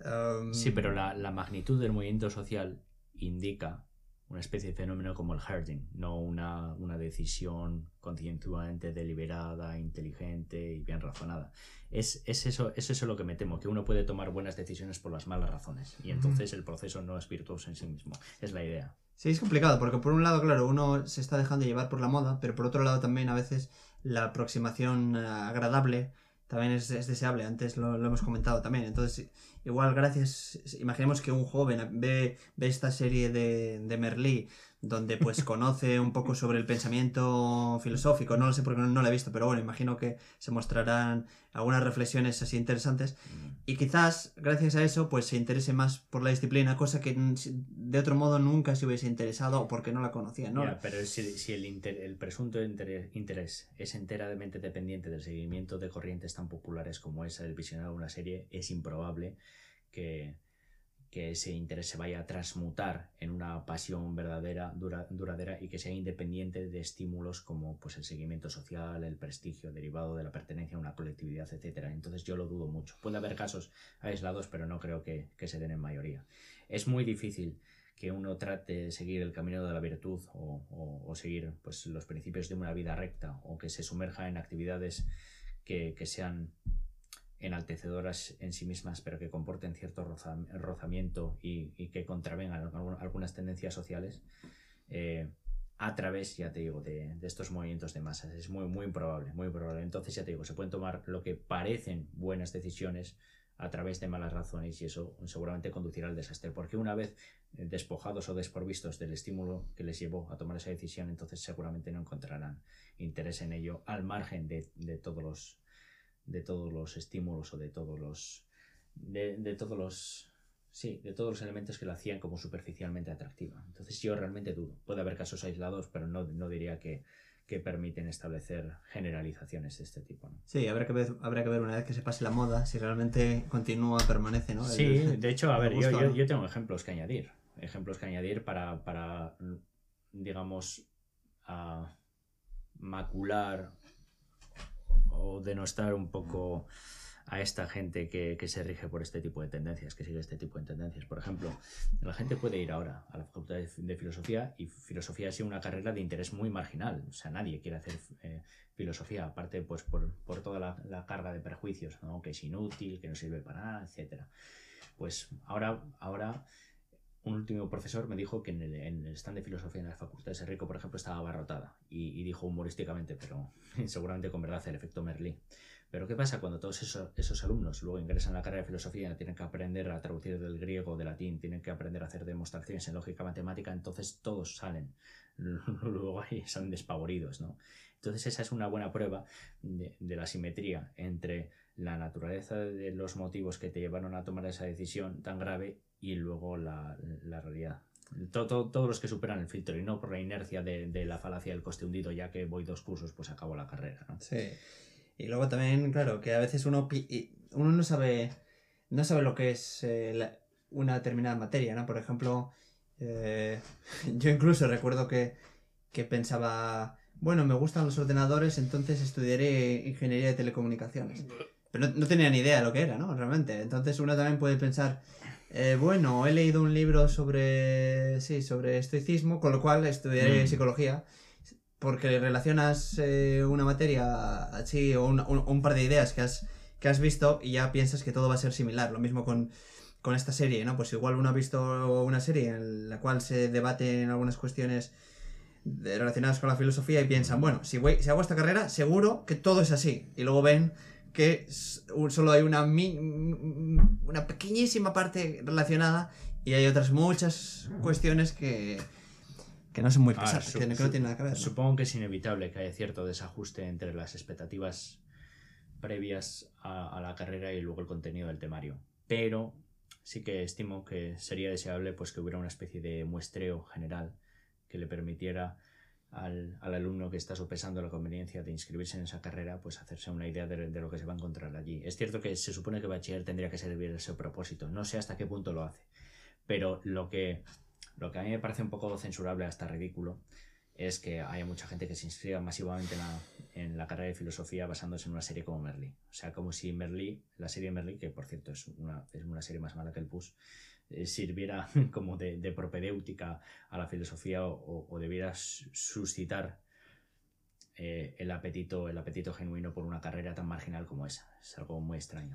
Speaker 2: Um... Sí, pero la, la, magnitud del movimiento social indica una especie de fenómeno como el herding, no una, una decisión conscientemente deliberada, inteligente y bien razonada. Es, es, eso, es eso lo que me temo, que uno puede tomar buenas decisiones por las malas razones y entonces el proceso no es virtuoso en sí mismo. Es la idea.
Speaker 1: Sí, es complicado, porque por un lado, claro, uno se está dejando llevar por la moda, pero por otro lado también a veces la aproximación agradable también es, es deseable, antes lo, lo, hemos comentado también. Entonces, igual gracias, imaginemos que un joven ve, ve esta serie de, de Merlí, donde pues conoce un poco sobre el pensamiento filosófico, no lo sé porque no, no lo he visto, pero bueno, imagino que se mostrarán algunas reflexiones así interesantes. Y quizás gracias a eso pues se interese más por la disciplina, cosa que de otro modo nunca se hubiese interesado o porque no la conocía, ¿no?
Speaker 2: Pero si, si el, inter, el, presunto interés, es enteramente dependiente del seguimiento de corrientes tan populares como esa del visionar una serie, es improbable que ese interés se vaya a transmutar en una pasión verdadera, dura, duradera y que sea independiente de estímulos como pues, el seguimiento social, el prestigio derivado de la pertenencia a una colectividad, etc. Entonces yo lo dudo mucho. Puede haber casos aislados, pero no creo que, que se den en mayoría. Es muy difícil que uno trate de seguir el camino de la virtud o, seguir pues, los principios de una vida recta o que se sumerja en actividades que sean enaltecedoras en sí mismas, pero que comporten cierto rozamiento y, y que contravengan algunas tendencias sociales, eh, a través, ya te digo, de, de, estos movimientos de masas. Es muy, muy improbable, muy improbable. Entonces, ya te digo, se pueden tomar lo que parecen buenas decisiones a través de malas razones y eso seguramente conducirá al desastre, porque una vez despojados o desprovistos del estímulo que les llevó a tomar esa decisión, entonces seguramente no encontrarán interés en ello al margen de, de todos los de todos los estímulos o de todos los de, de, todos los sí, de todos los elementos que la hacían como superficialmente atractiva. Entonces yo realmente dudo. Puede haber casos aislados, pero no, no diría que, que permiten establecer generalizaciones de este tipo. ¿no?
Speaker 1: Sí, habrá que, ver, habrá que ver una vez que se pase la moda si realmente continúa, permanece, ¿no?
Speaker 2: Sí, de hecho, a ver, gusto, yo, yo, yo, tengo ejemplos que añadir. Ejemplos que añadir para, para digamos, a macular o denostar un poco a esta gente que, que, se rige por este tipo de tendencias, que sigue este tipo de tendencias. Por ejemplo, la gente puede ir ahora a la Facultad de, Filosofía y filosofía ha sido una carrera de interés muy marginal. O sea, nadie quiere hacer eh, filosofía, aparte pues por, por toda la, carga de perjuicios, ¿no? que es inútil, que no sirve para nada, etc. Pues ahora, ahora un último profesor me dijo que en el, stand de filosofía en la Facultad de Serrico, por ejemplo, estaba abarrotada. Y, y, dijo humorísticamente, pero seguramente con verdad, el efecto Merlí. Pero ¿qué pasa cuando todos esos, alumnos luego ingresan a la carrera de filosofía, tienen que aprender a traducir del griego del latín, tienen que aprender a hacer demostraciones en lógica matemática, entonces todos salen luego ahí son despavoridos, ¿no? Entonces esa es una buena prueba de la simetría entre la naturaleza de los motivos que te llevaron a tomar esa decisión tan grave y luego la, realidad. Todo, todo, todos los que superan el filtro y no por la inercia de, la falacia del coste hundido, ya que voy dos cursos, pues acabo la carrera.
Speaker 1: Sí. Y luego también, claro, que a veces uno, uno no sabe no sabe lo que es eh, una determinada materia, ¿no? Por ejemplo, eh, yo incluso recuerdo que, que pensaba, bueno, me gustan los ordenadores, entonces estudiaré ingeniería de telecomunicaciones. Pero no, no tenía ni idea de lo que era, ¿no? Realmente. Entonces uno también puede pensar, eh, bueno, he leído un libro sobre, sí, sobre estoicismo, con lo cual estudiaré mm. psicología, porque relacionas eh, una materia así o un, un, un, par de ideas que has, que has visto y ya piensas que todo va a ser similar. Lo mismo con, con esta serie, ¿no? Pues igual uno ha visto una serie en la cual se debaten algunas cuestiones relacionadas con la filosofía y piensan, bueno, si, voy, si hago esta carrera, seguro que todo es así. Y luego ven que solo hay una, una pequeñísima parte relacionada y hay otras muchas cuestiones que, que no son muy pesadas, que, no, que no tienen nada que ver. ¿no?
Speaker 2: Supongo que es inevitable que haya cierto desajuste entre las expectativas previas a, la carrera y luego el contenido del temario. Pero sí que estimo que sería deseable pues, que hubiera una especie de muestreo general que le permitiera al, alumno que está sopesando la conveniencia de inscribirse en esa carrera, pues hacerse una idea de, lo que se va a encontrar allí. Es cierto que se supone que bachiller tendría que servir ese propósito, no sé hasta qué punto lo hace, pero lo que, lo que a mí me parece un poco censurable hasta ridículo es que haya mucha gente que se inscriba masivamente en la, en la, carrera de filosofía basándose en una serie como Merlí. O sea, como si Merlí, la serie Merlí, que por cierto es una, es una serie más mala que el PUS, sirviera como de, de, propedéutica a la filosofía o, debiera suscitar eh, el, apetito, el apetito genuino por una carrera tan marginal como esa. Es algo muy extraño.